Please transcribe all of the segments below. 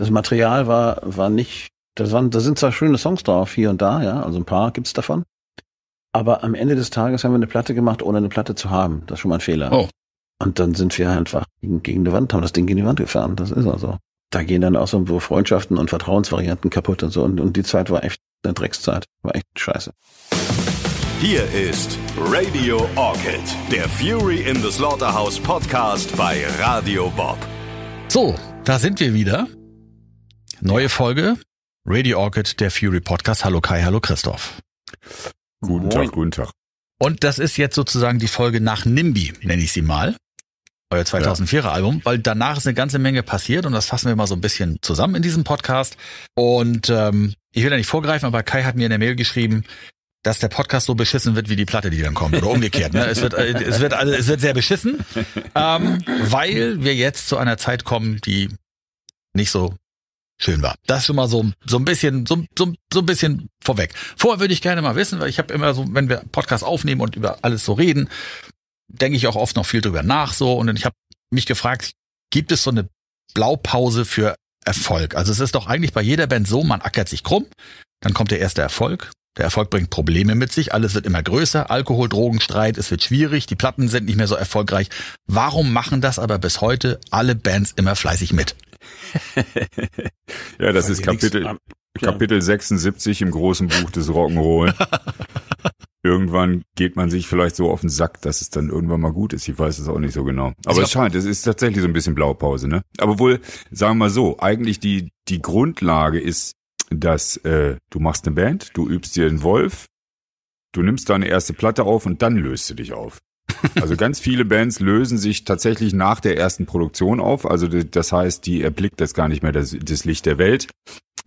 das Material war, war nicht, das waren, da sind zwar schöne Songs drauf, hier und da, ja, also ein paar gibt's davon. Aber am Ende des Tages haben wir eine Platte gemacht, ohne eine Platte zu haben. Das ist schon mal ein Fehler. Oh. Und dann sind wir einfach gegen, gegen die Wand, haben das Ding gegen die Wand gefahren. Das ist also. Da gehen dann auch so Freundschaften und Vertrauensvarianten kaputt und so. Und, und die Zeit war echt eine Dreckszeit. War echt scheiße. Hier ist Radio Orchid, der Fury in the Slaughterhouse Podcast bei Radio Bob. So, da sind wir wieder. Neue Folge. Radio Orchid, der Fury Podcast. Hallo Kai, hallo Christoph. Guten Moin. Tag, guten Tag. Und das ist jetzt sozusagen die Folge nach NIMBY, nenne ich sie mal. Euer 2004er Album, weil danach ist eine ganze Menge passiert und das fassen wir mal so ein bisschen zusammen in diesem Podcast. Und ähm, ich will da nicht vorgreifen, aber Kai hat mir in der Mail geschrieben, dass der Podcast so beschissen wird wie die Platte, die dann kommt. Oder umgekehrt. Ne? Es, wird, äh, es, wird, also, es wird sehr beschissen, ähm, weil wir jetzt zu einer Zeit kommen, die nicht so schön war. Das schon mal so, so ein bisschen, so, so, so ein bisschen vorweg. Vorher würde ich gerne mal wissen, weil ich habe immer so, wenn wir Podcast aufnehmen und über alles so reden, denke ich auch oft noch viel drüber nach so. Und ich habe mich gefragt, gibt es so eine Blaupause für Erfolg? Also es ist doch eigentlich bei jeder Band so, man ackert sich krumm, dann kommt der erste Erfolg. Der Erfolg bringt Probleme mit sich, alles wird immer größer, Alkohol, Drogenstreit, es wird schwierig, die Platten sind nicht mehr so erfolgreich. Warum machen das aber bis heute alle Bands immer fleißig mit? Ja, das ist Kapitel, nichts- Kapitel 76 im großen Buch des Rock'n'Roll. irgendwann geht man sich vielleicht so auf den Sack, dass es dann irgendwann mal gut ist. Ich weiß es auch nicht so genau. Aber Ich es scheint, es ist tatsächlich so ein bisschen Blaupause, ne? Aber wohl, sagen wir mal so, eigentlich die, die Grundlage ist, dass äh, du machst eine Band, du übst dir einen Wolf, du nimmst deine erste Platte auf und dann löst du dich auf. Also ganz viele Bands lösen sich tatsächlich nach der ersten Produktion auf. Also das heißt, die erblickt das gar nicht mehr das, das Licht der Welt.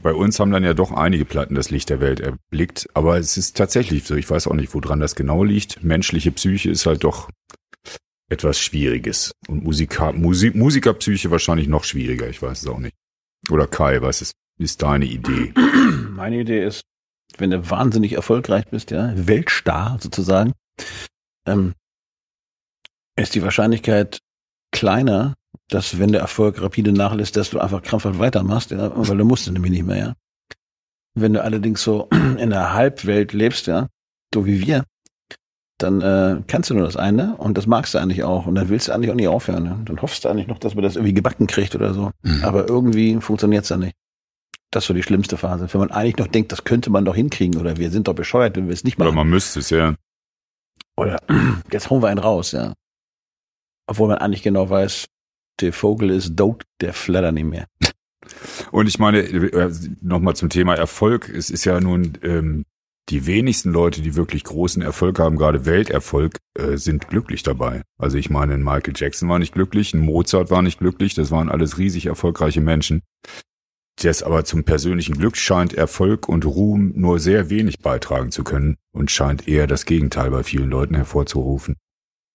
Bei uns haben dann ja doch einige Platten das Licht der Welt erblickt. Aber es ist tatsächlich so. Ich weiß auch nicht, woran das genau liegt. Menschliche Psyche ist halt doch etwas Schwieriges. Und Musiker, Musik, Musikerpsyche wahrscheinlich noch schwieriger. Ich weiß es auch nicht. Oder Kai, was ist, ist deine Idee? Meine Idee ist, wenn du wahnsinnig erfolgreich bist, ja, Weltstar sozusagen, ähm, ist die Wahrscheinlichkeit kleiner, dass wenn der Erfolg rapide nachlässt, dass du einfach krampfhaft weitermachst, ja, weil du musst nämlich nicht mehr, ja. Wenn du allerdings so in der Halbwelt lebst, ja, so wie wir, dann äh, kannst du nur das eine und das magst du eigentlich auch und dann willst du eigentlich auch nicht aufhören. Ja? Dann hoffst du eigentlich noch, dass man das irgendwie gebacken kriegt oder so. Mhm. Aber irgendwie funktioniert's dann nicht. Das ist so die schlimmste Phase. Wenn man eigentlich noch denkt, das könnte man doch hinkriegen oder wir sind doch bescheuert, wenn wir es nicht Oder machen. man müsste es, ja. Oder jetzt holen wir einen raus, ja. Obwohl man eigentlich genau weiß, der Vogel ist tot, der flattert nicht mehr. Und ich meine, nochmal zum Thema Erfolg. Es ist ja nun, ähm, die wenigsten Leute, die wirklich großen Erfolg haben, gerade Welterfolg, äh, sind glücklich dabei. Also ich meine, ein Michael Jackson war nicht glücklich, ein Mozart war nicht glücklich, das waren alles riesig erfolgreiche Menschen. Das aber zum persönlichen Glück scheint Erfolg und Ruhm nur sehr wenig beitragen zu können und scheint eher das Gegenteil bei vielen Leuten hervorzurufen.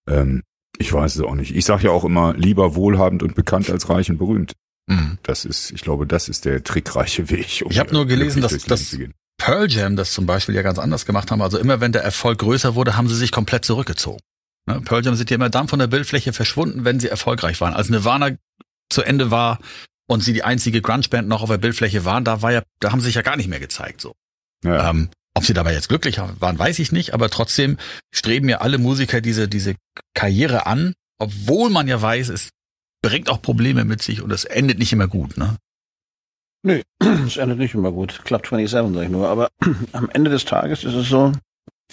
Ähm, ich weiß es auch nicht. Ich sage ja auch immer, lieber wohlhabend und bekannt als reich und berühmt. Mhm. Das ist, ich glaube, das ist der trickreiche Weg. um Ich hab nur gelesen, dass- dass- Pearl Jam das zum Beispiel ja ganz anders gemacht haben. Also immer wenn der Erfolg größer wurde, haben sie sich komplett zurückgezogen. Ne? Pearl Jam sind ja immer dann von der Bildfläche verschwunden, wenn sie erfolgreich waren. Als Nirvana zu Ende war und sie die einzige Grunge-Band noch auf der Bildfläche waren, da war ja, da haben sie sich ja gar nicht mehr gezeigt. So. Ja. Ähm, ob sie dabei jetzt glücklich waren, weiß ich nicht, aber trotzdem streben ja alle Musiker diese, diese Karriere an, obwohl man ja weiß, es bringt auch Probleme mit sich und es endet nicht immer gut. Ne? Nö, es endet nicht immer gut. Club 27, sag ich nur. Aber am Ende des Tages ist es so,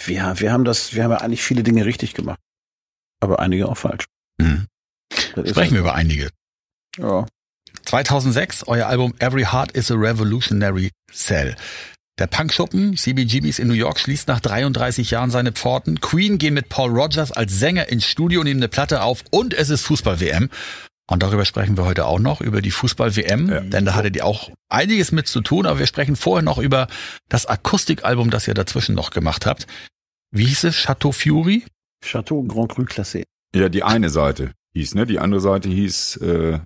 wir, wir haben das, wir haben ja eigentlich viele Dinge richtig gemacht. Aber einige auch falsch. Mhm. Sprechen wir über einige. Ja. 2006, euer Album Every Heart is a Revolutionary Cell. Der Punkschuppen CBGBs in New York schließt nach 33 Jahren seine Pforten. Queen gehen mit Paul Rogers als Sänger ins Studio, nehmen eine Platte auf und es ist Fußball-WM. Und darüber sprechen wir heute auch noch, über die Fußball-WM, Ja. denn da hattet ihr auch einiges mit zu tun, aber wir sprechen vorher noch über das Akustikalbum, das ihr dazwischen noch gemacht habt. Wie hieß es? Chateau Fury? Chateau Grand Cru Classé. ja, die eine Seite hieß, ne? Die andere Seite hieß äh,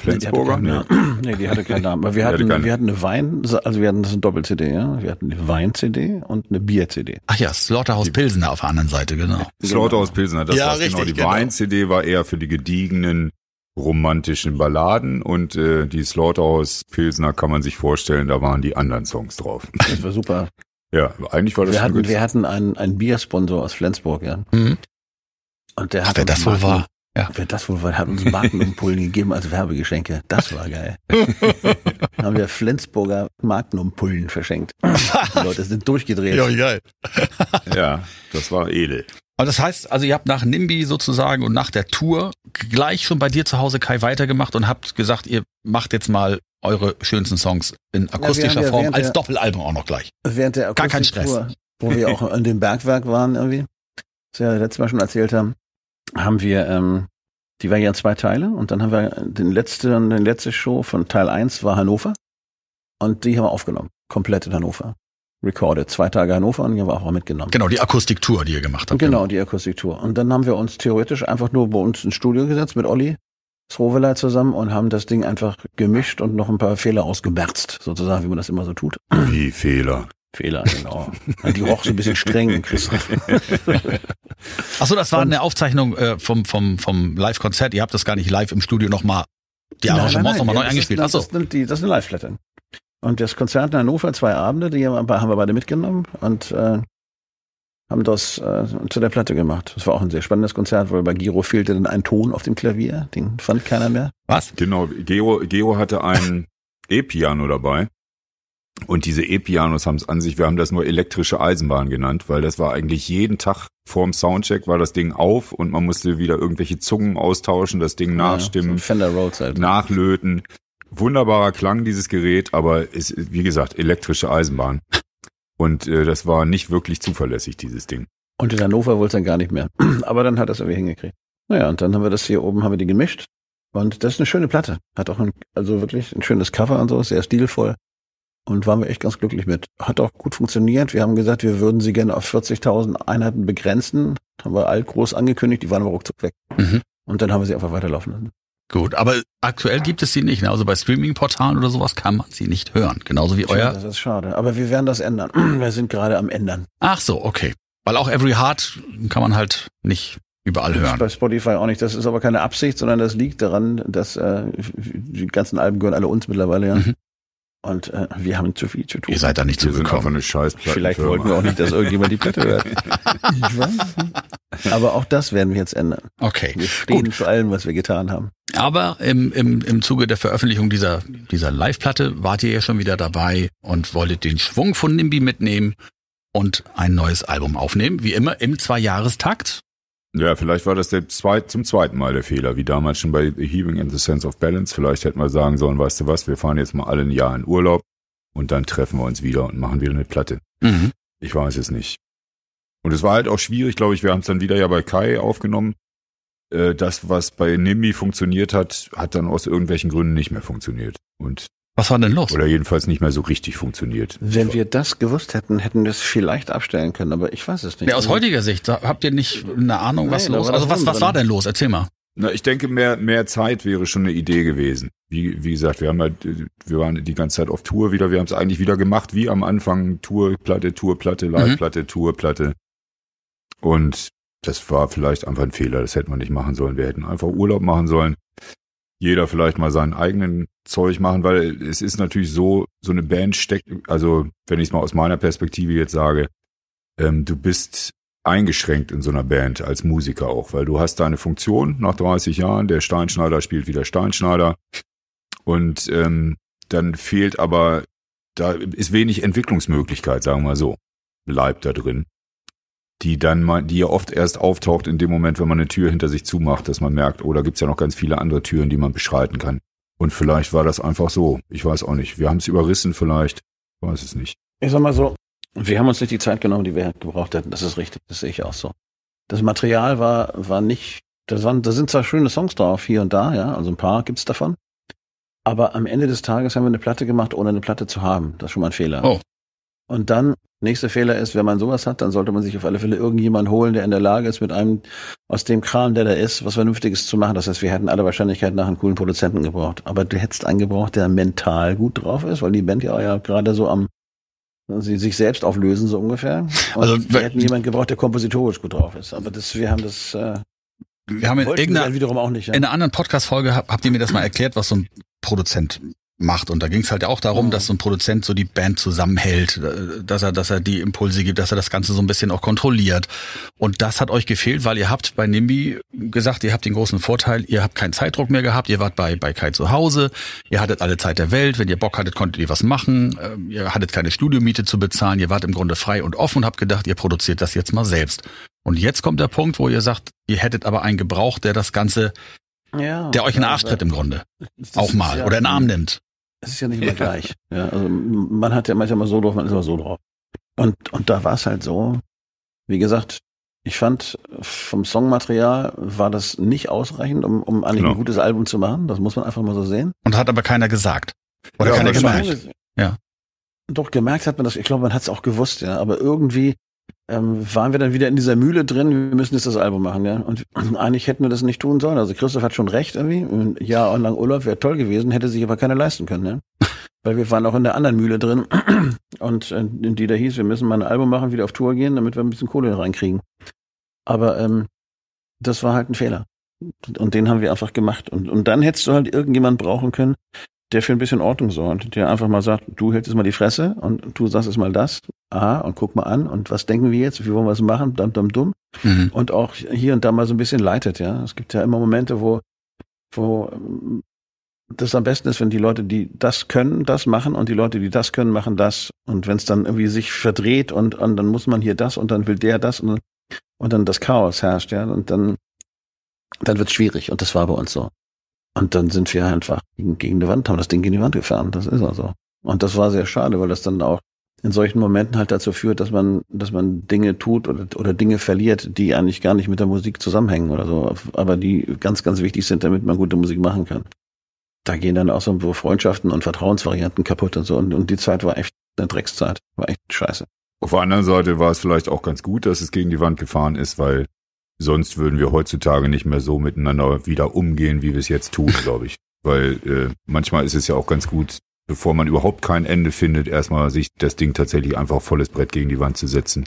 Flensburger. Nee, die hatte keinen Namen. nee, die hatte keinen Namen. Aber wir Die hatte hatten, wir hatten eine Wein, also wir hatten das ist eine Doppel-CD, ja. Wir hatten eine Wein-CD und eine Bier-CD. Ach ja, Slaughterhouse Pilsener auf der anderen Seite, genau. Slaughterhouse Pilsner, das Ja, war's genau. richtig, Die genau. Wein-CD war eher für die gediegenen romantischen Balladen und äh, die Slaughterhouse Pilsner kann man sich vorstellen, da waren die anderen Songs drauf. Das war super. Ja, eigentlich war das Wir hatten, wir hatten einen, einen Biersponsor aus Flensburg, ja. Mhm. Und der Ach, hat wer uns das wohl war. Ja. Wer das wohl war, hat uns Magnumpullen gegeben als Werbegeschenke. Das war geil. Dann haben wir Flensburger Magnumpullen verschenkt. Die Leute sind durchgedreht. Ja, geil. Ja, das war edel. Aber das heißt, also ihr habt nach NIMBY sozusagen und nach der Tour gleich schon bei dir zu Hause Kai weitergemacht und habt gesagt, ihr macht jetzt mal eure schönsten Songs in akustischer ja Form während als der- Doppelalbum auch noch gleich. Während der Gar kein Stress. Akustiktour, wo wir auch an dem Bergwerk waren irgendwie, was wir ja letztes Mal schon erzählt haben, haben wir, ähm, die war ja in zwei Teile und dann haben wir den letzten, den letzte Show von Teil 1 war Hannover und die haben wir aufgenommen. Komplett in Hannover. Recorded. Zwei Tage Hannover und die haben wir auch mitgenommen. Genau, die Akustiktour, die ihr gemacht habt. Genau, die Akustiktour. Und dann haben wir uns theoretisch einfach nur bei uns ins Studio gesetzt mit Olli Srovelei zusammen und haben das Ding einfach gemischt und noch ein paar Fehler ausgemerzt, sozusagen, wie man das immer so tut. Wie Fehler. Fehler, genau. Die roch so ein bisschen streng, Christoph. Achso, das war eine Aufzeichnung äh, vom, vom, vom Live-Konzert. Ihr habt das gar nicht live im Studio nochmal, die Arrangements nochmal neu das eingespielt. Ist, Achso. das, ist, die, das ist eine Live-Platte. Und das Konzert in Hannover, zwei Abende, die haben wir haben wir beide mitgenommen und äh, haben das äh, zu der Platte gemacht. Das war auch ein sehr spannendes Konzert, weil bei Giro fehlte dann ein Ton auf dem Klavier, den fand keiner mehr. Was? Genau, Geo, Geo hatte ein E-Piano dabei. Und diese E-Pianos haben es an sich, wir haben das nur elektrische Eisenbahn genannt, weil das war eigentlich jeden Tag vorm Soundcheck war das Ding auf und man musste wieder irgendwelche Zungen austauschen, das Ding Ja, nachstimmen, so Fender Rhodes halt. nachlöten. Wunderbarer Klang dieses Gerät, aber es ist, wie gesagt, elektrische Eisenbahn. Und äh, das war nicht wirklich zuverlässig, dieses Ding. Und in Hannover wollte es dann gar nicht mehr. Aber dann hat es irgendwie hingekriegt. Naja, und dann haben wir das hier oben, haben wir die gemischt. Und das ist eine schöne Platte. Hat auch ein, also wirklich ein schönes Cover und so, sehr stilvoll. Und waren wir echt ganz glücklich mit. Hat auch gut funktioniert. Wir haben gesagt, wir würden sie gerne auf 40.000 Einheiten begrenzen. Haben wir alt groß angekündigt, die waren aber ruckzuck weg. Mhm. Und dann haben wir sie einfach weiterlaufen lassen. Gut, aber aktuell gibt es sie nicht. Ne? Also bei Streaming-Portalen oder sowas kann man sie nicht hören. Genauso wie euer. Das ist schade. Aber wir werden das ändern. Wir sind gerade am Ändern. Ach so, okay. Weil auch Every Heart kann man halt nicht überall hören. Bei Spotify auch nicht. Das ist aber keine Absicht, sondern das liegt daran, dass äh, die ganzen Alben gehören alle uns mittlerweile, ja. Mhm. Und äh, wir haben zu viel zu tun. Ihr seid da nicht zugekommen. Vielleicht wollten wir auch nicht, dass irgendjemand die Platte hört. Ich weiß nicht. Aber auch das werden wir jetzt ändern. Okay. Wir stehen Gut. zu allem, was wir getan haben. Aber im, im, im Zuge der Veröffentlichung dieser, dieser Live-Platte wart ihr ja schon wieder dabei und wolltet den Schwung von NIMBY mitnehmen und ein neues Album aufnehmen. Wie immer im Zweijahrestakt. Ja, vielleicht war das der zweit, zum zweiten Mal der Fehler, wie damals schon bei The Healing and the Sense of Balance. Vielleicht hätten wir sagen sollen, weißt du was, wir fahren jetzt mal alle ein Jahr in Urlaub und dann treffen wir uns wieder und machen wieder eine Platte. Mhm. Ich weiß es nicht. Und es war halt auch schwierig, glaube ich, wir haben es dann wieder ja bei Kai aufgenommen. Äh, Das, was bei Nimbi funktioniert hat, hat dann aus irgendwelchen Gründen nicht mehr funktioniert. Und, Was war denn los? oder jedenfalls nicht mehr so richtig funktioniert. Wenn wir das gewusst hätten, hätten wir es vielleicht abstellen können, aber ich weiß es nicht. Ja, aus heutiger Sicht, habt ihr nicht eine Ahnung, was da los? Also was, was war denn los? Erzähl mal. Na, ich denke, mehr, mehr Zeit wäre schon eine Idee gewesen. Wie, wie gesagt, wir haben halt, wir waren die ganze Zeit auf Tour wieder. Wir haben es eigentlich wieder gemacht, wie am Anfang. Tourplatte, Tourplatte, Liveplatte, Tourplatte. Und das war vielleicht einfach ein Fehler. Das hätten wir nicht machen sollen. Wir hätten einfach Urlaub machen sollen. Jeder vielleicht mal seinen eigenen Zeug machen, weil es ist natürlich so, so eine Band steckt, also wenn ich es mal aus meiner Perspektive jetzt sage, ähm, du bist eingeschränkt in so einer Band als Musiker auch, weil du hast deine Funktion nach 30 Jahren, der Steinschneider spielt wieder Steinschneider und ähm, dann fehlt aber, da ist wenig Entwicklungsmöglichkeit, sagen wir mal so, bleibt da drin, die dann mal, die ja oft erst auftaucht in dem Moment, wenn man eine Tür hinter sich zumacht, dass man merkt, oh, da gibt's ja noch ganz viele andere Türen, die man beschreiten kann. Und vielleicht war das einfach so. Ich weiß auch nicht. Wir haben es überrissen vielleicht. Ich weiß es nicht. Ich sag mal so, wir haben uns nicht die Zeit genommen, die wir gebraucht hätten. Das ist richtig. Das sehe ich auch so. Das Material war, war nicht, das waren, da sind zwar schöne Songs drauf, hier und da, ja, also ein paar gibt's davon. Aber am Ende des Tages haben wir eine Platte gemacht, ohne eine Platte zu haben. Das ist schon mal ein Fehler. Oh. Und dann, nächster Fehler ist, wenn man sowas hat, dann sollte man sich auf alle Fälle irgendjemanden holen, der in der Lage ist, mit einem aus dem Kram, der da ist, was Vernünftiges zu machen. Das heißt, wir hätten alle Wahrscheinlichkeit nach einen coolen Produzenten gebraucht. Aber du hättest einen gebraucht, der mental gut drauf ist, weil die Band ja, ja gerade so am sie sich selbst auflösen, so ungefähr. Und Also, wir hätten jemanden gebraucht, der kompositorisch gut drauf ist. Aber das, wir haben das, äh, wir haben in irgendeiner wiederum auch nicht. Ja. in einer anderen Podcast-Folge hab, habt ihr mir das mal erklärt, was so ein Produzent macht. Und da ging es halt auch darum, Mhm. dass so ein Produzent so die Band zusammenhält, äh, dass er, dass er die Impulse gibt, dass er das Ganze so ein bisschen auch kontrolliert. Und das hat euch gefehlt, weil ihr habt bei NIMBY gesagt, ihr habt den großen Vorteil, ihr habt keinen Zeitdruck mehr gehabt, ihr wart bei, bei Kai zu Hause, ihr hattet alle Zeit der Welt, wenn ihr Bock hattet, konntet ihr was machen, ähm, ihr hattet keine Studiomiete zu bezahlen, ihr wart im Grunde frei und offen und habt gedacht, ihr produziert das jetzt mal selbst. Und jetzt kommt der Punkt, wo ihr sagt, ihr hättet aber einen gebraucht, der das Ganze, Ja, der euch in den ja, Arsch tritt im Grunde. das Auch mal. ja- Oder in den Arm nimmt. Es ist ja nicht immer gleich. Ja, also man hat ja manchmal mal so drauf, man ist aber so drauf. Und, und da war es halt so, wie gesagt, ich fand, vom Songmaterial war das nicht ausreichend, um, um eigentlich Genau. ein gutes Album zu machen. Das muss man einfach mal so sehen. Und hat aber keiner gesagt. Oder Ja, keiner gemerkt. Ja. Doch, gemerkt hat man das. Ich glaube, man hat es auch gewusst, ja. Aber irgendwie ähm, waren wir dann wieder in dieser Mühle drin, wir müssen jetzt das Album machen, ja. Und eigentlich hätten wir das nicht tun sollen. Also Christoph hat schon recht irgendwie. Ein Jahr lang Urlaub wäre toll gewesen, hätte sich aber keiner leisten können, ja. Weil wir waren auch in der anderen Mühle drin. Und äh, die da hieß, wir müssen mal ein Album machen, wieder auf Tour gehen, damit wir ein bisschen Kohle reinkriegen. Aber ähm, das war halt ein Fehler. Und den haben wir einfach gemacht. Und, und dann hättest du halt irgendjemand brauchen können, der für ein bisschen Ordnung sorgt, der einfach mal sagt, du hältst jetzt mal die Fresse und du sagst jetzt mal das, aha, und guck mal an und was denken wir jetzt, wie wollen wir es machen, dumm, dumm, dumm. Mhm. Und auch hier und da mal so ein bisschen leitet, ja. Es gibt ja immer Momente, wo, wo ähm, das am besten ist, wenn die Leute, die das können, das machen und die Leute, die das können, machen das. Und wenn es dann irgendwie sich verdreht und, und dann muss man hier das und dann will der das und, und dann das Chaos herrscht, ja, und dann, dann wird es schwierig. Und das war bei uns so. Und dann sind wir einfach gegen, gegen die Wand, haben das Ding gegen die Wand gefahren. Das ist also. Und das war sehr schade, weil das dann auch in solchen Momenten halt dazu führt, dass man, dass man Dinge tut oder, oder Dinge verliert, die eigentlich gar nicht mit der Musik zusammenhängen oder so, aber die ganz, ganz wichtig sind, damit man gute Musik machen kann. Da gehen dann auch so Freundschaften und Vertrauensvarianten kaputt und so. Und, und die Zeit war echt eine Dreckszeit. War echt scheiße. Auf der anderen Seite war es vielleicht auch ganz gut, dass es gegen die Wand gefahren ist, weil sonst würden wir heutzutage nicht mehr so miteinander wieder umgehen, wie wir es jetzt tun, glaube ich. Weil äh, manchmal ist es ja auch ganz gut, bevor man überhaupt kein Ende findet, erstmal sich das Ding tatsächlich einfach volles Brett gegen die Wand zu setzen.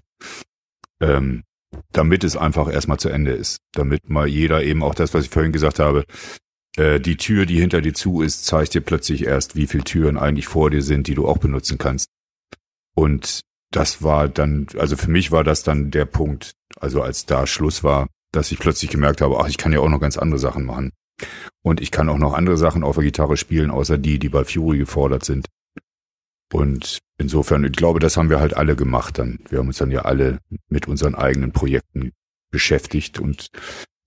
Ähm, damit es einfach erstmal zu Ende ist. Damit mal jeder eben auch das, was ich vorhin gesagt habe, äh, die Tür, die hinter dir zu ist, zeigt dir plötzlich erst, wie viele Türen eigentlich vor dir sind, die du auch benutzen kannst. Und das war dann, also für mich war das dann der Punkt, also als da Schluss war, dass ich plötzlich gemerkt habe, ach, ich kann ja auch noch ganz andere Sachen machen. Und ich kann auch noch andere Sachen auf der Gitarre spielen, außer die, die bei Fury gefordert sind. Und insofern, ich glaube, das haben wir halt alle gemacht dann. Wir haben uns dann ja alle mit unseren eigenen Projekten beschäftigt und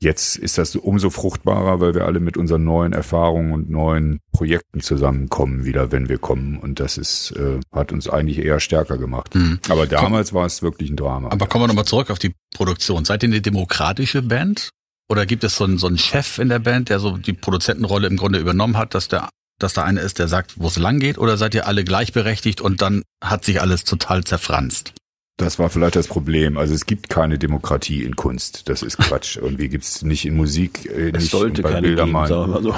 jetzt ist das umso fruchtbarer, weil wir alle mit unseren neuen Erfahrungen und neuen Projekten zusammenkommen wieder, wenn wir kommen. Und das ist, äh, hat uns eigentlich eher stärker gemacht. Mhm. Aber damals war es wirklich ein Drama. Aber kommen wir nochmal zurück auf die Produktion. Seid ihr eine demokratische Band? Oder gibt es so einen, so einen Chef in der Band, der so die Produzentenrolle im Grunde übernommen hat, dass der, dass da einer ist, der sagt, wo es lang geht? Oder seid ihr alle gleichberechtigt und dann hat sich alles total zerfranst? Das war vielleicht das Problem. Also es gibt keine Demokratie in Kunst. Das ist Quatsch. Irgendwie gibt es nicht in Musik, äh, Es nicht sollte bei keine geben, wir mal so.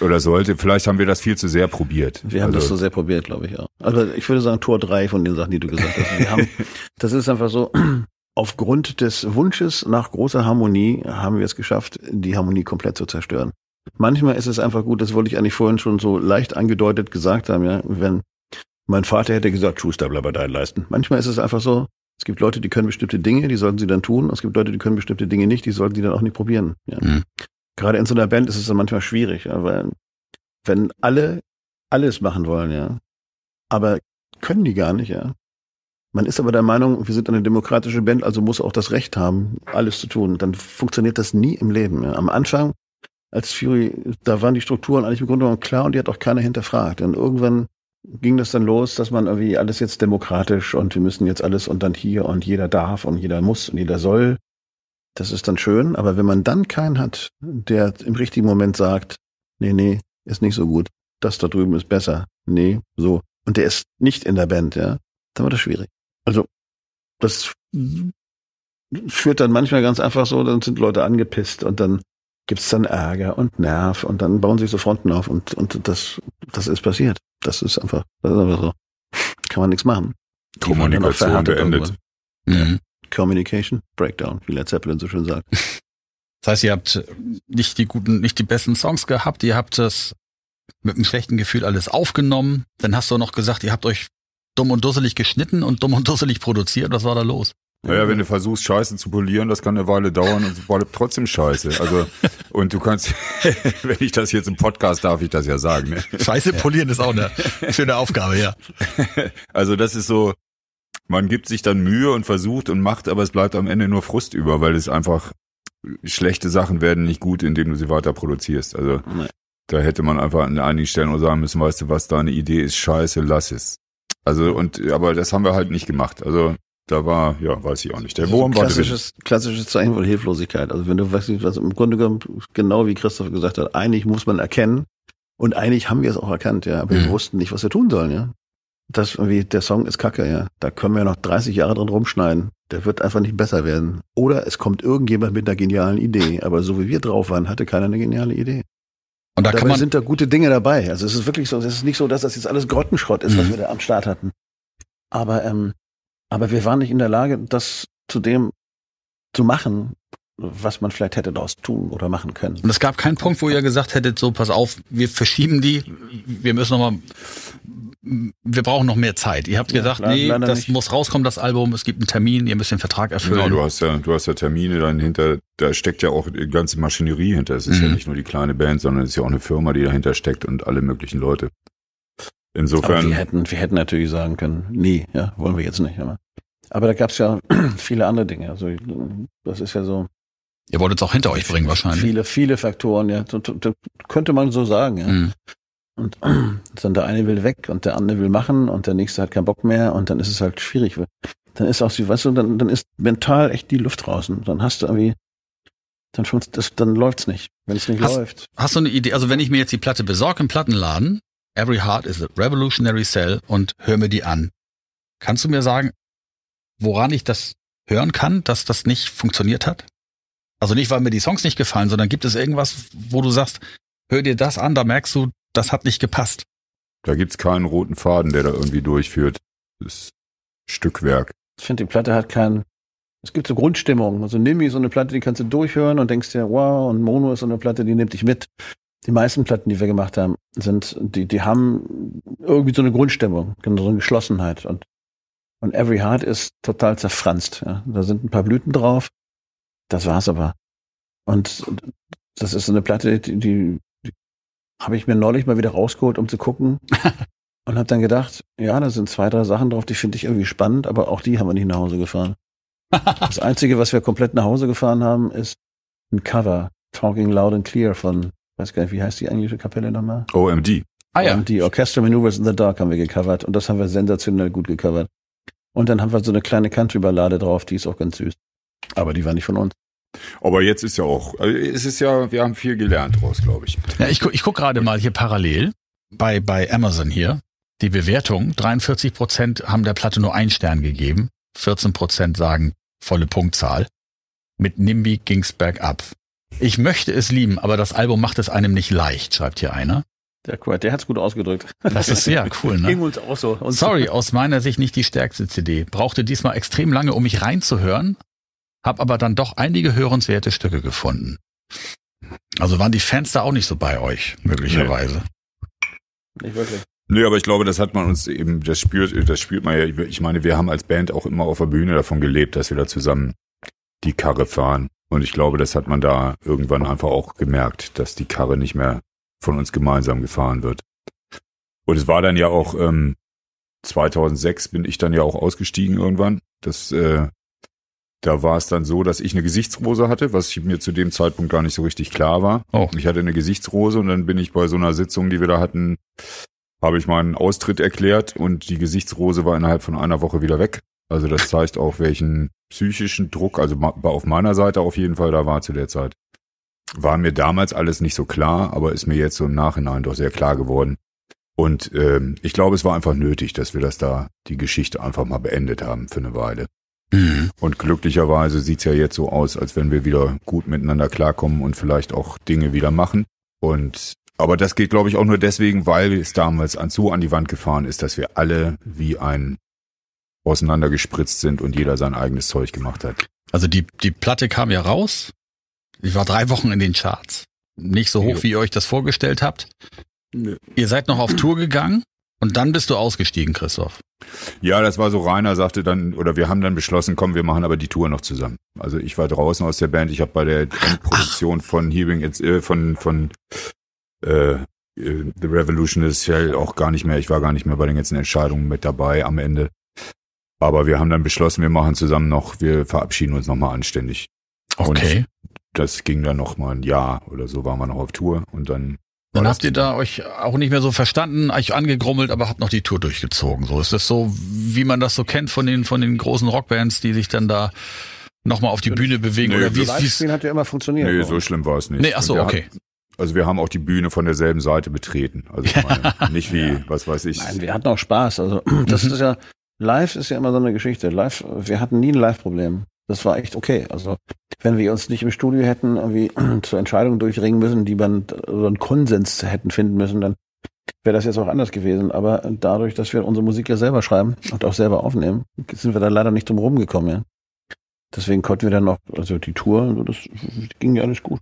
Oder sollte. Vielleicht haben wir das viel zu sehr probiert. Wir haben das so also, sehr probiert, glaube ich auch. Also ich würde sagen Tor drei von den Sachen, die du gesagt hast. Wir haben, das ist einfach so, aufgrund des Wunsches nach großer Harmonie haben wir es geschafft, die Harmonie komplett zu zerstören. Manchmal ist es einfach gut, das wollte ich eigentlich vorhin schon so leicht angedeutet gesagt haben, ja, wenn mein Vater hätte gesagt, Schuster, bleib bei deinen Leisten. Manchmal ist es einfach so, es gibt Leute, die können bestimmte Dinge, die sollten sie dann tun. Es gibt Leute, die können bestimmte Dinge nicht, die sollten sie dann auch nicht probieren. Ja. Mhm. Gerade in so einer Band ist es dann manchmal schwierig, ja, weil wenn alle alles machen wollen, ja, aber können die gar nicht, ja. Man ist aber der Meinung, wir sind eine demokratische Band, also muss auch das Recht haben, alles zu tun. Dann funktioniert das nie im Leben. Am Anfang, als Fury, da waren die Strukturen eigentlich im Grunde genommen klar und die hat auch keiner hinterfragt. Und irgendwann ging das dann los, dass man irgendwie alles jetzt demokratisch und wir müssen jetzt alles und dann hier und jeder darf und jeder muss und jeder soll. Das ist dann schön, aber wenn man dann keinen hat, der im richtigen Moment sagt, nee, nee, ist nicht so gut, das da drüben ist besser, nee, so, und der ist nicht in der Band, ja, dann wird das schwierig. Also, das führt dann manchmal ganz einfach so, dann sind Leute angepisst und dann gibt's dann Ärger und Nerv und dann bauen sich so Fronten auf und, und das, das ist passiert. Das ist einfach, das ist einfach so. Kann man nichts machen. Die auch Kommunikation beendet. Mhm. Communication Breakdown, wie Led Zeppelin so schön sagt. Das heißt, ihr habt nicht die guten, nicht die besten Songs gehabt, ihr habt es mit einem schlechten Gefühl alles aufgenommen. Dann hast du noch gesagt, ihr habt euch dumm und dusselig geschnitten und dumm und dusselig produziert. Was war da los? Naja, wenn du versuchst, Scheiße zu polieren, das kann eine Weile dauern und es bleibt trotzdem Scheiße. Also, und du kannst, wenn ich das jetzt im Podcast darf, ich das ja sagen. Ne? Scheiße polieren ist auch eine schöne Aufgabe, ja. Also das ist so, man gibt sich dann Mühe und versucht und macht, aber es bleibt am Ende nur Frust über, weil es einfach schlechte Sachen werden nicht gut, indem du sie weiter produzierst. Also Nee. da hätte man einfach an einigen Stellen auch sagen müssen, weißt du was, deine Idee ist scheiße, lass es. Also und aber das haben wir halt nicht gemacht. Also da war, ja, weiß ich auch nicht. Der Wurm war drin. klassisches, klassisches Zeichen von Hilflosigkeit. Also wenn du weißt, was im Grunde genommen, genau wie Christoph gesagt hat, eigentlich muss man erkennen und eigentlich haben wir es auch erkannt, ja, aber wir Mhm. wussten nicht, was wir tun sollen, ja. Das irgendwie, der Song ist kacke, ja. Da können wir noch 30 Jahre dran rumschneiden. Der wird einfach nicht besser werden. Oder es kommt irgendjemand mit einer genialen Idee. Aber so wie wir drauf waren, hatte keiner eine geniale Idee. Und da Dabei kann man, sind da gute Dinge dabei. Also es ist wirklich so, es ist nicht so, dass das jetzt alles Grottenschrott ist, was Mhm. wir da am Start hatten. Aber, ähm, aber wir waren nicht in der Lage, das zu dem zu machen, was man vielleicht hätte daraus tun oder machen können. und es gab keinen Punkt, wo ihr gesagt hättet, so, pass auf, wir verschieben die, wir müssen noch mal, wir brauchen noch mehr Zeit. Ihr habt Ja, gesagt, leider- nee, leider das nicht. muss rauskommen, das Album, es gibt einen Termin, ihr müsst den Vertrag erfüllen. Genau, du hast ja, du hast ja Termine dann hinter, da steckt ja auch die ganze Maschinerie hinter. Es ist ja Mhm. nicht nur die kleine Band, sondern es ist ja auch eine Firma, die dahinter steckt und alle möglichen Leute. Aber Insofern, wir hätten, wir hätten natürlich sagen können, nee, ja, wollen wir jetzt nicht. Aber, aber da gab es ja viele andere Dinge. Also das ist ja so Ihr wolltet es auch hinter euch bringen wahrscheinlich. viele, viele Faktoren. Ja, so könnte man so sagen. Ja. Mhm. Und dann der eine will weg und der andere will machen und der nächste hat keinen Bock mehr und dann ist es halt schwierig. Dann ist auch, weißt du, dann, dann ist mental echt die Luft draußen. Dann hast du irgendwie, dann, das, dann läuft's nicht. Wenn es nicht Hast- läuft. Hast du eine Idee, also wenn ich mir jetzt die Platte besorge im Plattenladen, Every Heart is a Revolutionary Cell und hör mir die an. Kannst du mir sagen, woran ich das hören kann, dass das nicht funktioniert hat? Also nicht, weil mir die Songs nicht gefallen, sondern gibt es irgendwas, wo du sagst, hör dir das an, da merkst du, das hat nicht gepasst. da gibt's keinen roten Faden, der da irgendwie durchführt. Das ist Stückwerk. Ich finde, die Platte hat keinen, es gibt so Grundstimmung. Also Nimi ist so eine Platte, die kannst du durchhören und denkst dir, wow, und Mono ist so eine Platte, die nimmt dich mit. Die meisten Platten, die wir gemacht haben, sind, die, die haben irgendwie so eine Grundstimmung, so eine Geschlossenheit. Und, und Every Heart ist total zerfranst. Ja. Da sind ein paar Blüten drauf. Das war's aber. Und das ist so eine Platte, die, die, die habe ich mir neulich mal wieder rausgeholt, um zu gucken. und habe dann gedacht, ja, da sind zwei, drei Sachen drauf, die finde ich irgendwie spannend, aber auch die haben wir nicht nach Hause gefahren. Das Einzige, was wir komplett nach Hause gefahren haben, ist ein Cover, Talking Loud and Clear von, weiß gar nicht, wie heißt die englische Kapelle nochmal? OMD. Ah ja. Die Orchestra Maneuvers in the Dark haben wir gecovert und das haben wir sensationell gut gecovert. Und dann haben wir so eine kleine Country-Ballade drauf, die ist auch ganz süß. Aber die war nicht von uns. Aber jetzt ist ja auch, also es ist ja, wir haben viel gelernt draus, glaube ich. Ja, ich, gu- ich guck gerade mal hier parallel bei, bei Amazon hier. Die Bewertung, 43 Prozent haben der Platte nur einen Stern gegeben, 14 Prozent sagen volle Punktzahl. Mit Nimby ging's bergab. Ich möchte es lieben, aber das Album macht es einem nicht leicht, schreibt hier einer. Der, der hat's gut ausgedrückt. Das ist sehr cool, Ging ne? uns auch so. Und Sorry, aus meiner Sicht nicht die stärkste CD. Brauchte diesmal extrem lange, um mich reinzuhören, hab aber dann doch einige hörenswerte Stücke gefunden. Also waren die Fans da auch nicht so bei euch, möglicherweise. Nicht wirklich. Nö, aber ich glaube, das hat man uns eben, das spürt, das spürt man ja. Ich meine, wir haben als Band auch immer auf der Bühne davon gelebt, dass wir da zusammen die Karre fahren. Und ich glaube, das hat man da irgendwann einfach auch gemerkt, dass die Karre nicht mehr von uns gemeinsam gefahren wird. Und es war dann ja auch, ähm, 2006 bin ich dann ja auch ausgestiegen irgendwann. Das, äh, da war es dann so, dass ich eine Gesichtsrose hatte, was mir zu dem Zeitpunkt gar nicht so richtig klar war. Oh. Ich hatte eine Gesichtsrose und dann bin ich bei so einer Sitzung, die wir da hatten, habe ich meinen Austritt erklärt und die Gesichtsrose war innerhalb von einer Woche wieder weg. Also das zeigt auch, welchen psychischen Druck, also auf meiner Seite auf jeden Fall da war zu der Zeit. War mir damals alles nicht so klar, aber ist mir jetzt so im Nachhinein doch sehr klar geworden. Und ähm, ich glaube, es war einfach nötig, dass wir das da, die Geschichte einfach mal beendet haben für eine Weile. Mhm. Und glücklicherweise sieht's ja jetzt so aus, als wenn wir wieder gut miteinander klarkommen und vielleicht auch Dinge wieder machen. Und aber das geht, glaube ich, auch nur deswegen, weil es damals an so an die Wand gefahren ist, dass wir alle wie ein auseinandergespritzt sind und jeder sein eigenes Zeug gemacht hat. Also die, die Platte kam ja raus. Ich war drei Wochen in den Charts. Nicht so hoch, wie ihr euch das vorgestellt habt. Nö. Ihr seid noch auf Tour gegangen und dann bist du ausgestiegen, Christoph. Ja, das war so, Rainer sagte dann, oder wir haben dann beschlossen, komm, wir machen aber die Tour noch zusammen. Also ich war draußen aus der Band, ich habe bei der Endproduktion von Hearing, It's- äh, von, von äh, äh, The Revolution ist ja auch gar nicht mehr, ich war gar nicht mehr bei den ganzen Entscheidungen mit dabei am Ende. Aber wir haben dann beschlossen, wir machen zusammen noch, wir verabschieden uns nochmal anständig. Okay. Das ging dann noch mal ein Jahr oder so, waren wir noch auf Tour und dann. Dann habt ihr da euch auch nicht mehr so verstanden, euch angegrummelt, aber habt noch die Tour durchgezogen. So ist das so, wie man das so kennt von den von den großen Rockbands, die sich dann da nochmal auf die Bühne bewegen Nö, oder wie es hat ja immer funktioniert. Nee, so schlimm war es nicht. Nee, ach so, okay. hatten- also wir haben auch die Bühne von derselben Seite betreten. Also ich meine, nicht wie, was weiß ich. Nein, wir hatten auch Spaß. Also das Mhm. ist ja, live ist ja immer so eine Geschichte. Live, wir hatten nie ein Live-Problem. Das war echt okay. Also wenn wir uns nicht im Studio hätten irgendwie zur Entscheidung durchringen müssen, die man so einen Konsens hätten finden müssen, dann wäre das jetzt auch anders gewesen. Aber dadurch, dass wir unsere Musik ja selber schreiben und auch selber aufnehmen, sind wir da leider nicht drum rumgekommen. Ja. Deswegen konnten wir dann noch, also die Tour, also das ging ja alles gut.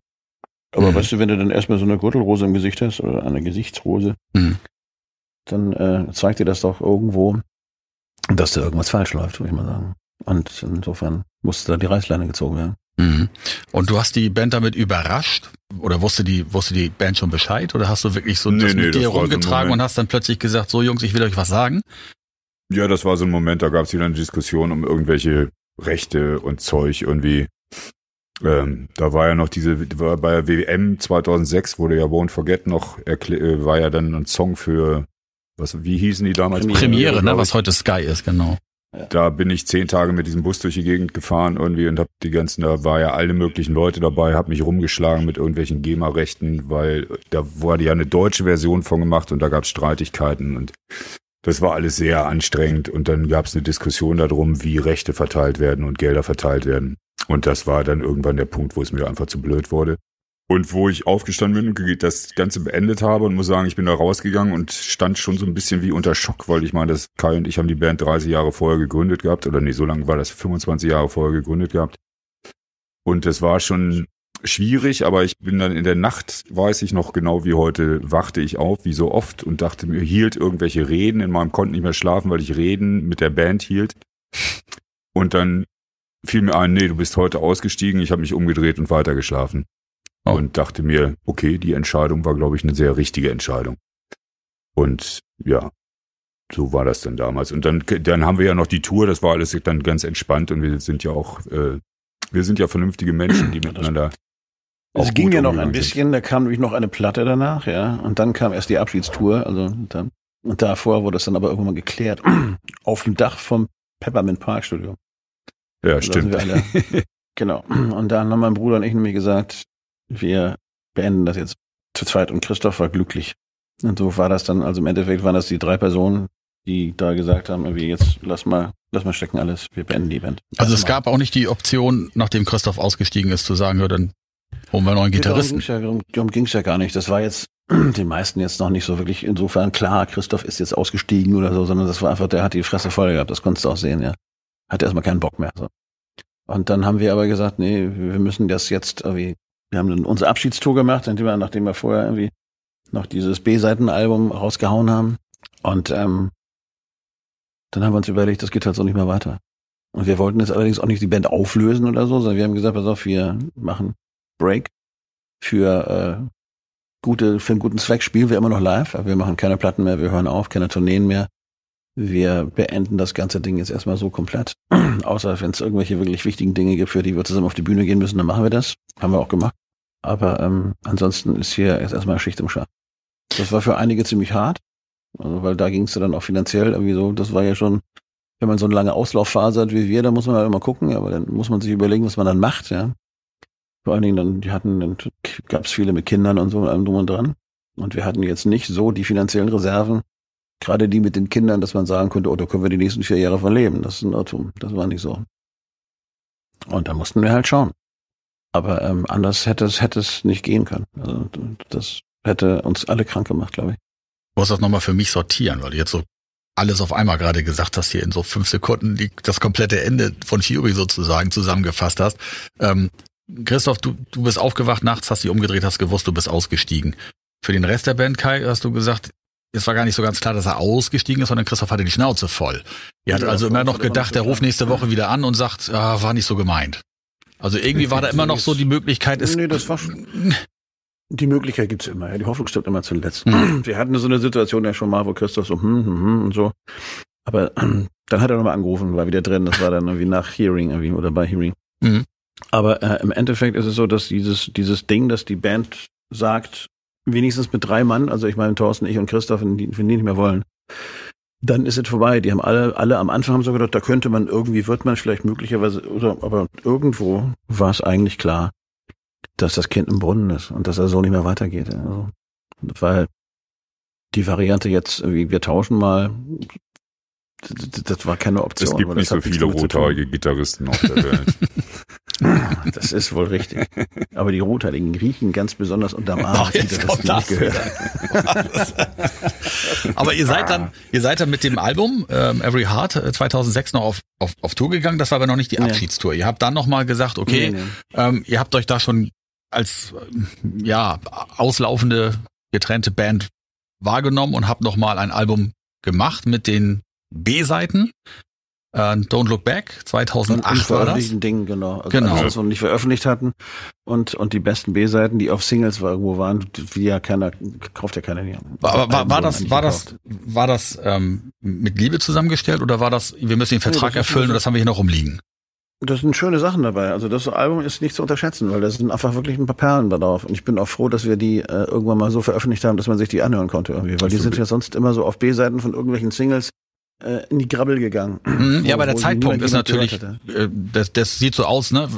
Aber Mhm. weißt du, wenn du dann erstmal so eine Gürtelrose im Gesicht hast oder eine Gesichtsrose, Mhm. dann äh, zeigt dir das doch irgendwo, dass da irgendwas falsch läuft, würde ich mal sagen. Und insofern musste da die Reißleine gezogen werden. Mhm. Und du hast die Band damit überrascht? Oder wusste die, wusste die Band schon Bescheid? Oder hast du wirklich so Nee, das nee, mit dir so rumgetragen und hast dann plötzlich gesagt, so Jungs, ich will euch was sagen? Ja, das war so ein Moment, da gab es wieder eine Diskussion um irgendwelche Rechte und Zeug irgendwie. Ähm, da war ja noch diese, war bei der WM 2006 wurde ja Won't Forget noch, äh, war ja dann ein Song für, was, wie hießen die damals? Premiere, Premiere, ne, was heute Sky ist, genau. Da bin ich zehn Tage mit diesem Bus durch die Gegend gefahren irgendwie und hab die ganzen, da war ja alle möglichen Leute dabei, hab mich rumgeschlagen mit irgendwelchen GEMA-Rechten, weil da wurde ja eine deutsche Version von gemacht und da gab's Streitigkeiten und das war alles sehr anstrengend und dann gab's eine Diskussion darum, wie Rechte verteilt werden und Gelder verteilt werden. Und das war dann irgendwann der Punkt, wo es mir einfach zu blöd wurde. Und wo ich aufgestanden bin und das Ganze beendet habe und muss sagen, ich bin da rausgegangen und stand schon so ein bisschen wie unter Schock, weil ich meine, das Kai und ich haben die Band 30 Jahre vorher gegründet gehabt, oder nee, so lange war das 25 Jahre vorher gegründet gehabt. Und das war schon schwierig, aber ich bin dann in der Nacht, weiß ich noch genau wie heute, wachte ich auf, wie so oft, und dachte mir, hielt irgendwelche Reden in meinem, konnte nicht mehr schlafen, weil ich Reden mit der Band hielt. Und dann fiel mir ein, nee, du bist heute ausgestiegen, ich habe mich umgedreht und weitergeschlafen. Oh. Und dachte mir, okay, die Entscheidung war, glaube ich, eine sehr richtige Entscheidung. Und ja, so war das dann damals. Und dann, dann haben wir ja noch die Tour, das war alles dann ganz entspannt und wir sind ja auch, äh, wir sind ja vernünftige Menschen, die miteinander. Es ging ja noch ein umgegangen sind. bisschen, da kam nämlich noch eine Platte danach, ja. Und dann kam erst die Abschiedstour, also dann, und davor wurde es dann aber irgendwann mal geklärt. Auf dem Dach vom Peppermint Park Studio. Ja, sind stimmt. alle. Genau. Und dann haben mein Bruder und ich nämlich gesagt, wir beenden das jetzt zu zweit und Christoph war glücklich. Und so war das dann, also im Endeffekt waren das die drei Personen, die da gesagt haben, irgendwie jetzt lass mal, lass mal stecken alles, wir beenden die Band. Also es Lass mal. gab auch nicht die Option, nachdem Christoph ausgestiegen ist, zu sagen, ja, dann holen wir einen neuen Gitarristen. ja, darum, darum ging's ja gar nicht. Das war jetzt den meisten jetzt noch nicht so wirklich insofern klar, Christoph ist jetzt ausgestiegen oder so, sondern das war einfach, der hat die Fresse voll gehabt, das konntest du auch sehen, ja. Hatte erstmal keinen Bock mehr. So. Und dann haben wir aber gesagt, nee, wir müssen das jetzt irgendwie, wir haben dann unsere Abschiedstour gemacht, indem wir, nachdem wir vorher irgendwie noch dieses B-Seiten-Album rausgehauen haben. Und ähm, dann haben wir uns überlegt, das geht halt so nicht mehr weiter. Und wir wollten jetzt allerdings auch nicht die Band auflösen oder so, sondern wir haben gesagt, pass auf, wir machen Break für äh, gute, für einen guten Zweck spielen wir immer noch live, aber wir machen keine Platten mehr, wir hören auf, keine Tourneen mehr. Wir beenden das ganze Ding jetzt erstmal so komplett. Außer wenn es irgendwelche wirklich wichtigen Dinge gibt, für die wir zusammen auf die Bühne gehen müssen, dann machen wir das. Haben wir auch gemacht. Aber ähm, ansonsten ist hier jetzt erstmal Schicht im Schacht. Das war für einige ziemlich hart, also, weil da ging es dann auch finanziell irgendwie so. Das war ja schon, wenn man so eine lange Auslaufphase hat wie wir, da muss man halt immer gucken, aber dann muss man sich überlegen, was man dann macht, ja. Vor allen Dingen dann, die hatten, dann gab es viele mit Kindern und so und allem drum und dran. Und wir hatten jetzt nicht so die finanziellen Reserven, gerade die mit den Kindern, dass man sagen könnte, oh, da können wir die nächsten vier Jahre von leben. Das ist ein Irrtum. Das war nicht so. Und da mussten wir halt schauen. Aber ähm, anders hätte es, hätte es nicht gehen können. Also das hätte uns alle krank gemacht, glaube ich. Ich muss das nochmal für mich sortieren, weil du jetzt so alles auf einmal gerade gesagt hast, hier in so fünf Sekunden die, das komplette Ende von Fury sozusagen zusammengefasst hast. Ähm, Christoph, du, du bist aufgewacht nachts, hast dich umgedreht, hast gewusst, du bist ausgestiegen. Für den Rest der Band, Kai, hast du gesagt, es war gar nicht so ganz klar, dass er ausgestiegen ist, sondern Christoph hatte die Schnauze voll. Ihr Ja, also das immer noch gedacht, so ruft nächste Woche wieder an und sagt, ah, war nicht so gemeint. Also irgendwie war da immer noch so die Möglichkeit, es, nee, das war schon. Die Möglichkeit gibt's immer, ja. Die Hoffnung stirbt immer zuletzt. Mhm. Wir hatten so eine Situation ja schon mal, wo Christoph so, hm, hm, hm und so. Aber ähm, dann hat er nochmal angerufen, war wieder drin. Das war dann irgendwie nach Hearing irgendwie oder bei Hearing. Mhm. Aber äh, im Endeffekt ist es so, dass dieses, dieses Ding, dass die Band sagt, wenigstens mit drei Mann, also ich meine Thorsten, ich und Christoph, wenn die, wenn die nicht mehr wollen, dann ist es vorbei. Die haben alle, alle am Anfang haben so gedacht, da könnte man irgendwie, wird man vielleicht möglicherweise, oder, aber irgendwo war es eigentlich klar, dass das Kind im Brunnen ist und dass er so nicht mehr weitergeht. Also, weil die Variante jetzt, irgendwie, wir tauschen mal, das, war keine Option. Es gibt nicht so viele rothaarige Gitarristen auf der Welt. Das ist wohl richtig. Aber die Rothaarigen riechen ganz besonders unterm Arm. Ach, jetzt die kommt das das nicht gehört. Aber ihr seid dann, ihr seid dann mit dem Album ähm, Every Heart äh, 2006 noch auf, auf, auf Tour gegangen. Das war aber noch nicht die. Abschiedstour. Ihr habt dann noch mal gesagt, okay, Nee, nee. Ähm, ihr habt euch da schon als ähm, ja auslaufende getrennte Band wahrgenommen und habt noch mal ein Album gemacht mit den B-Seiten. Äh, Don't Look Back Und 2008 war das. Dingen, genau. Also Genau. Alles, was wir nicht veröffentlicht hatten. Und, und die besten B-Seiten, die auf Singles irgendwo waren, die ja keiner, kauft ja keiner mehr. War, war, das, war das, war das ähm, mit Liebe zusammengestellt oder war das, wir müssen den Vertrag ist erfüllen und das haben wir hier noch rumliegen? Das sind schöne Sachen dabei. Also das Album ist nicht zu unterschätzen, weil da sind einfach wirklich ein paar Perlen da drauf. Und ich bin auch froh, dass wir die äh, irgendwann mal so veröffentlicht haben, dass man sich die anhören konnte irgendwie. Weil die sind ja sonst immer so auf B-Seiten von irgendwelchen Singles äh, in die Grabbel gegangen. Mhm, ja, aber der Zeitpunkt ist natürlich, äh, das, das sieht so aus, ne?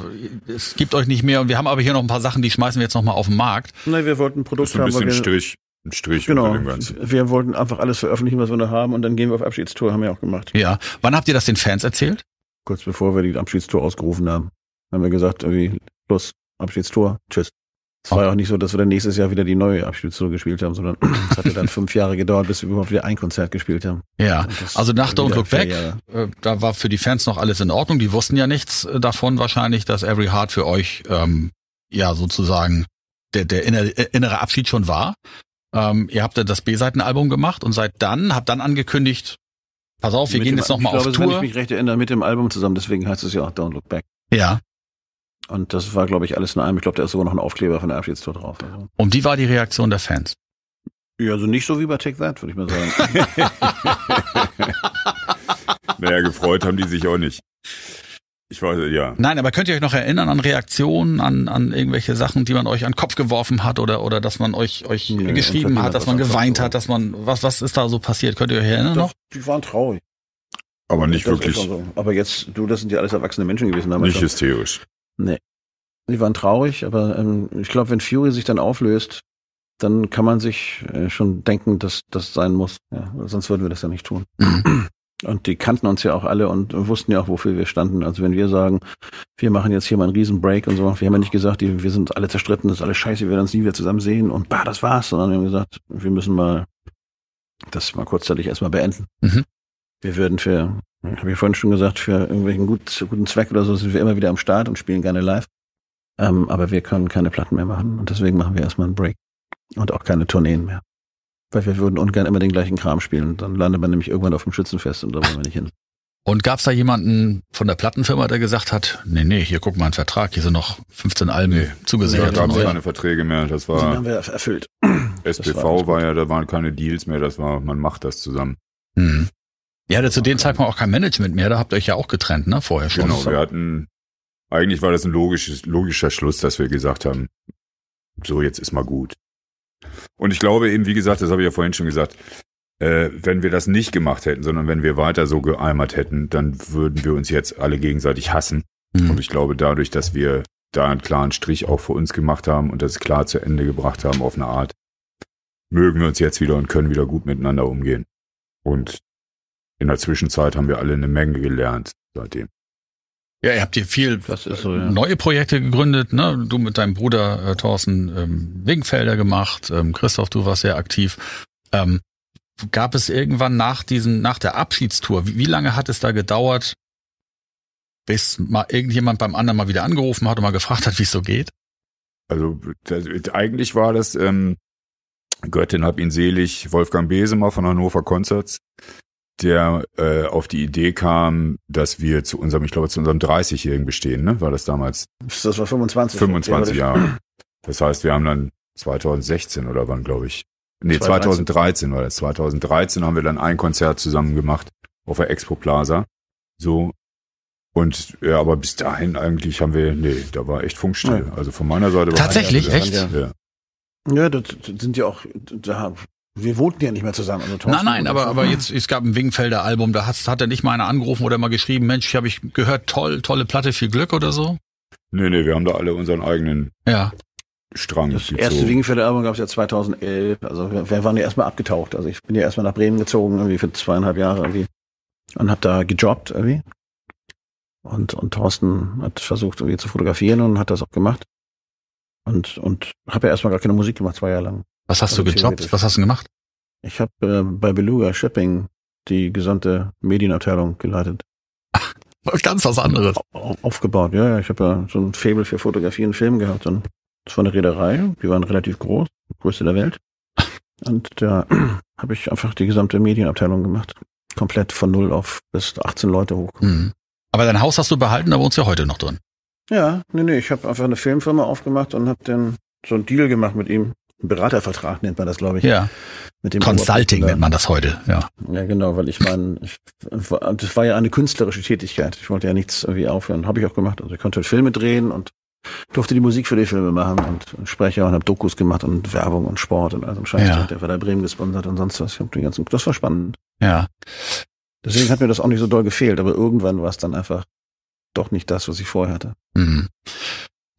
Es gibt euch nicht mehr und wir haben aber hier noch ein paar Sachen, die schmeißen wir jetzt noch mal auf den Markt. Nein, wir wollten ein Das Produkt ist so ein haben, weil bisschen Strich, ein Strich Genau. unter dem Ganzen. Wir wollten einfach alles veröffentlichen, was wir noch haben, und dann gehen wir auf Abschiedstour, haben wir auch gemacht. Ja. Wann habt ihr das den Fans erzählt? Kurz bevor wir die Abschiedstour ausgerufen haben, haben wir gesagt, irgendwie, los, Abschiedstour, tschüss. Es war ja auch nicht so, dass wir dann nächstes Jahr wieder die neue Abschiedstour gespielt haben, sondern es hatte dann fünf Jahre gedauert, bis wir überhaupt wieder ein Konzert gespielt haben. Ja. Also nach Don't Look Back, äh, da war für die Fans noch alles in Ordnung. Die wussten ja nichts äh, davon wahrscheinlich, dass Every Heart für euch ähm, ja sozusagen der, der innere, äh, innere Abschied schon war. Ähm, ihr habt dann das B-Seitenalbum gemacht und seid dann, habt dann angekündigt, pass auf, wir Mit gehen dem- jetzt nochmal ich auf glaube, Wenn Tour. ich mich recht erinnere, mit dem Album zusammen, deswegen heißt es ja auch Don't Look Back. Ja. Und das war, glaube ich, alles in einem. Ich glaube, da ist sogar noch ein Aufkleber von der Abschiedstour drauf. Also. Und wie war die Reaktion der Fans? Ja, also nicht so wie bei Take That, würde ich mal sagen. Naja, gefreut haben die sich auch nicht. Ich weiß, ja. Nein, aber könnt ihr euch noch erinnern an Reaktionen, an, an irgendwelche Sachen, die man euch an den Kopf geworfen hat oder, oder dass man euch, euch Nee, geschrieben hat dass man geweint hat, dass man, was, was ist da so passiert? Könnt ihr euch erinnern noch? Doch, die waren traurig. Aber nicht Das wirklich, so. Aber jetzt, du, das sind ja alles erwachsene Menschen gewesen damals. nicht schon. Hysterisch. Die waren traurig, aber ähm, ich glaube, wenn Fury sich dann auflöst, dann kann man sich äh, schon denken, dass das sein muss. Ja, sonst würden wir das ja nicht tun. Mhm. Und die kannten uns ja auch alle und wussten ja auch, wofür wir standen. Also wenn wir sagen, wir machen jetzt hier mal einen riesen Break und so, wir haben ja nicht gesagt, die, wir sind alle zerstritten, das ist alles scheiße, wir werden uns nie wieder zusammen sehen und bah, das war's, sondern wir haben gesagt, wir müssen mal das mal kurzzeitig erstmal beenden. Mhm. Wir würden für, habe ich vorhin schon gesagt, für irgendwelchen gut, guten Zweck oder so sind wir immer wieder am Start und spielen gerne live. Ähm, aber wir können keine Platten mehr machen und deswegen machen wir erstmal einen Break. Und auch keine Tourneen mehr. Weil wir würden ungern immer den gleichen Kram spielen. Dann landet man nämlich irgendwann auf dem Schützenfest und da wollen wir nicht hin. Und gab's da jemanden von der Plattenfirma, der gesagt hat, nee, nee, hier guck mal ein Vertrag, hier sind noch 15 Alben Da zugesichert. gab es keine Verträge mehr. Das Die haben war wir erfüllt. SPV war war, ja, da waren keine Deals mehr. Das war, man macht das zusammen. Hm. Ihr hattet zu dem Zeitpunkt auch kein Management mehr, da habt ihr euch ja auch getrennt, ne? Vorher schon. Genau, wir hatten, eigentlich war das ein logisches, logischer Schluss, dass wir gesagt haben, so jetzt ist mal gut. Und ich glaube eben, wie gesagt, das habe ich ja vorhin schon gesagt, äh, wenn wir das nicht gemacht hätten, sondern wenn wir weiter so geeimert hätten, dann würden wir uns jetzt alle gegenseitig hassen. Und Hm. ich glaube, dadurch, dass wir da einen klaren Strich auch für uns gemacht haben und das klar zu Ende gebracht haben auf eine Art, mögen wir uns jetzt wieder und können wieder gut miteinander umgehen. Und in der Zwischenzeit haben wir alle eine Menge gelernt seitdem. Ja, ihr habt hier viel Das ist so, ja. neue Projekte gegründet, ne? Du mit deinem Bruder äh, Thorsten ähm, Wingfelder gemacht, ähm, Christoph, du warst sehr aktiv. Ähm, gab es irgendwann nach diesen, nach der Abschiedstour, wie, wie lange hat es da gedauert, bis mal irgendjemand beim anderen mal wieder angerufen hat und mal gefragt hat, wie es so geht? Also das, eigentlich war das, ähm, Göttin hab ihn selig, Wolfgang Besemer von Hannover Concerts, der äh, auf die Idee kam, dass wir zu unserem, ich glaube, zu unserem 30-jährigen bestehen, ne? War das damals? Das war 25. 25 Jahre. Das heißt, wir haben dann 2016 oder wann, glaube ich. Nee, 2013. 2013 war das. 2013 haben wir dann ein Konzert zusammen gemacht auf der Expo Plaza. So. Und ja, aber bis dahin eigentlich haben wir, nee, da war echt Funkstille. Also von meiner Seite war Tatsächlich? ja, Echt? Ja. Ja, das sind ja auch, da, wir wohnten ja nicht mehr zusammen. Also Thorsten Nein, nein, aber, ich- aber jetzt, es gab ein Wingfelder Album, da hat, hat er nicht mal einer angerufen oder mal geschrieben, Mensch, habe ich gehört, toll, tolle Platte, viel Glück oder so? Nee, nee, wir haben da alle unseren eigenen Ja. Strang Das erste Wiegenfelder Album gab es ja 2011. Also wir, wir waren ja erstmal abgetaucht. Also ich bin ja erstmal nach Bremen gezogen, irgendwie für zweieinhalb Jahre irgendwie. Und habe da gejobbt irgendwie. Und, und Thorsten hat versucht irgendwie zu fotografieren und hat das auch gemacht. Und, und habe ja erstmal gar keine Musik gemacht, zwei Jahre lang. Was hast du gejobbt? Was hast du gemacht? Ich habe äh, bei Beluga Shipping die gesamte Medienabteilung geleitet. Ganz was anderes. Au- Aufgebaut, ja, ja. Ich habe ja so ein Faible für Fotografie und Film gehabt. Und das war eine Reederei, die waren relativ groß, größte der Welt. Und da habe ich einfach die gesamte Medienabteilung gemacht. Komplett von null auf bis 18 Leute hoch. Hm. Aber dein Haus hast du behalten, da wohnst du ja heute noch drin. Ja, nee, nee, ich habe einfach eine Filmfirma aufgemacht und habe dann so einen Deal gemacht mit ihm. Beratervertrag nennt man das, glaube ich. Ja. Mit dem Consulting nennt man das heute, ja. Ja, genau, weil ich meine, das war ja eine künstlerische Tätigkeit. Ich wollte ja nichts irgendwie aufhören. Habe ich auch gemacht. Also ich konnte Filme drehen und durfte die Musik für die Filme machen und Sprecher und habe Dokus gemacht und Werbung und Sport und all so ein Scheiß. Ja. Der war da Bremen gesponsert und sonst was. Ich hab die ganzen, das war spannend. Ja. Deswegen hat mir das auch nicht so doll gefehlt, aber irgendwann war es dann einfach doch nicht das, was ich vorher hatte. Mhm.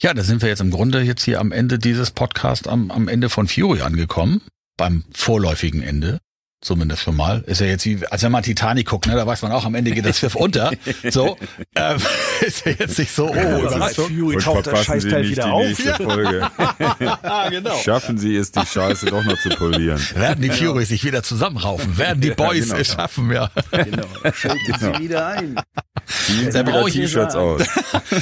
Ja, da sind wir jetzt im Grunde jetzt hier am Ende dieses Podcasts, am, am Ende von Fury angekommen. Beim vorläufigen Ende. Zumindest schon mal. Ist ja jetzt wie, als wenn man Titanic guckt, ne, da weiß man auch, am Ende geht das Schiff unter. So. Ähm, ist ja jetzt nicht so, oh, Überraschung. Fury Sie nicht die nächste Folge. Ah, genau. Schaffen Sie es, die Scheiße doch noch zu polieren. Werden die Furies sich wieder zusammenraufen? Werden die Boys genau. es schaffen? Ja. Genau. Schalten Genau. Sie wieder ein. Ziehen Da Sie brauch wieder ich- T-Shirts aus.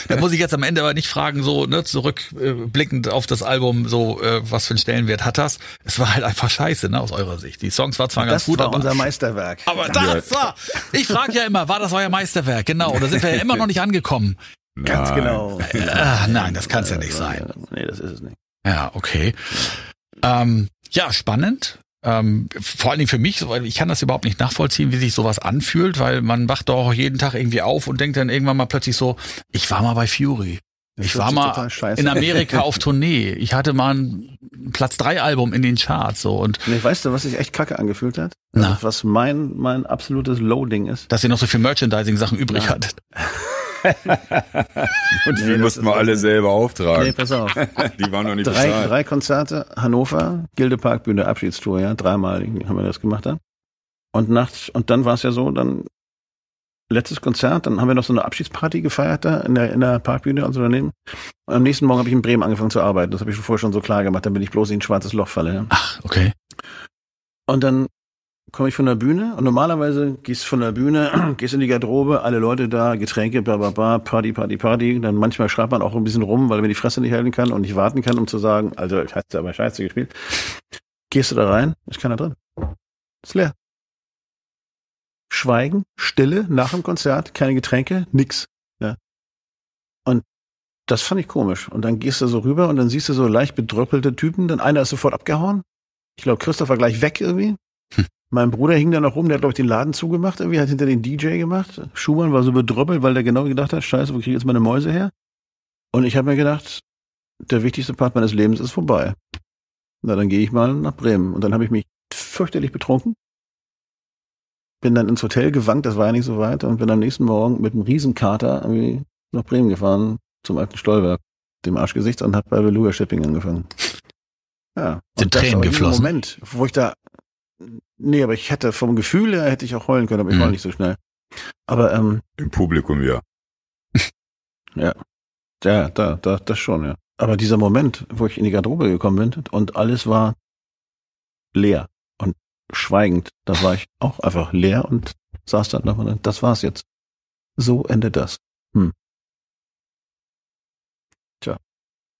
Da muss ich jetzt am Ende aber nicht fragen, so ne, zurückblickend auf das Album, so äh, was für einen Stellenwert hat das? Es war halt einfach scheiße, ne, aus eurer Sicht. Die Songs waren zwar ganz Das gut, war aber unser Meisterwerk. aber das war. Ich frage ja immer, war das euer Meisterwerk? Genau, da sind wir ja immer noch nicht angekommen. Ganz Nein. genau. Ah, nein, das kann's ja nicht sein. Nee, das ist es nicht. Ja, okay. Ähm, ja, spannend. Ähm, vor allen Dingen für mich, weil ich kann das überhaupt nicht nachvollziehen, wie sich sowas anfühlt, weil man wacht doch jeden Tag irgendwie auf und denkt dann irgendwann mal plötzlich so, ich war mal bei Fury. Das Ich war mal in. Amerika auf Tournee. Ich hatte mal ein Platz drei Album in den Charts so und Nee, weißt du, was sich echt kacke angefühlt hat? Na. Also, was mein, mein absolutes Loading ist. dass ihr noch so viel Merchandising-Sachen übrig Ja. hattet. Und Nee, das mussten wir alle selber Nee, auftragen. pass auf. Die waren noch nicht drei, bezahlt. drei Konzerte, Hannover, Gildepark, Bühne, Abschiedstour, ja, dreimal haben wir das gemacht dann. Und nachts, und dann war es ja so, dann letztes Konzert, dann haben wir noch so eine Abschiedsparty gefeiert da in der, in der Parkbühne, also daneben. Und am nächsten Morgen habe ich in Bremen angefangen zu arbeiten. Das habe ich vorher schon so klar gemacht, damit ich bloß in ein schwarzes Loch falle. Ja. Ach, okay. Und dann komme ich von der Bühne und normalerweise gehst von der Bühne, gehst in die Garderobe, alle Leute da, Getränke, bla bla bla, Party, Party, Party. Dann manchmal schreibt man auch ein bisschen rum, weil man die Fresse nicht halten kann und nicht warten kann, um zu sagen, also ich hast aber scheiße gespielt. Gehst du da rein, ist keiner drin. Ist leer. Schweigen, Stille nach dem Konzert, keine Getränke, nix. Ja. Und das fand ich komisch. Und dann gehst du so rüber und dann siehst du so leicht bedröppelte Typen. Dann einer ist sofort abgehauen. Ich glaube, Christoph war gleich weg irgendwie. Mein Bruder hing da noch rum, der hat, glaube ich, den Laden zugemacht, irgendwie, hat hinter den DJ gemacht. Schumann war so bedröppelt, weil der genau gedacht hat, scheiße, wo kriege ich jetzt meine Mäuse her? Und ich habe mir gedacht, der wichtigste Part meines Lebens ist vorbei. Na, dann gehe ich mal nach Bremen. Und dann habe ich mich fürchterlich betrunken. Bin dann ins Hotel gewankt, das war ja nicht so weit, und bin am nächsten Morgen mit einem Riesenkater irgendwie nach Bremen gefahren, zum alten Stolberg, dem Arschgesicht, und habe bei Beluga Shipping angefangen. Ja. Sind Tränen geflossen? Moment, wo ich da, nee, aber ich hätte vom Gefühl her hätte ich auch heulen können, aber ich Mhm. war nicht so schnell. Aber ähm, Im Publikum, ja. ja, da, da, das schon, ja. Aber dieser Moment, wo ich in die Garderobe gekommen bin und alles war leer schweigend, da war ich auch einfach leer und saß dann nochmal, das war's jetzt. So endet das. Hm. Tja.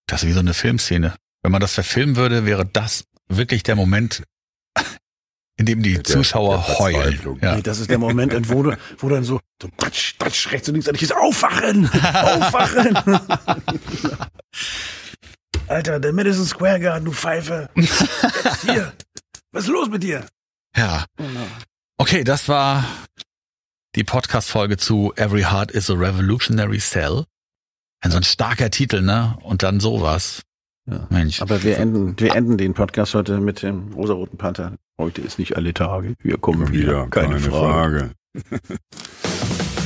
Das ist wie so eine Filmszene. Wenn man das verfilmen würde, wäre das wirklich der Moment, in dem die Der- Zuschauer der heulen. Ja. Nee, das ist der Moment, wo, du, wo dann so, so patsch, patsch, rechts und links, und ich ist aufwachen, aufwachen. Alter, der Madison Square Garden, du Pfeife. Jetzt hier. Was ist los mit dir? Ja. Okay, das war die Podcast-Folge zu Every Heart is a Revolutionary Cell. Ein so ein starker Titel, ne? Und dann sowas. Ja. Mensch. Aber wir enden, wir enden den Podcast heute mit dem rosaroten Panther. Heute ist nicht alle Tage. Wir kommen wieder. Wieder, keine, Frage.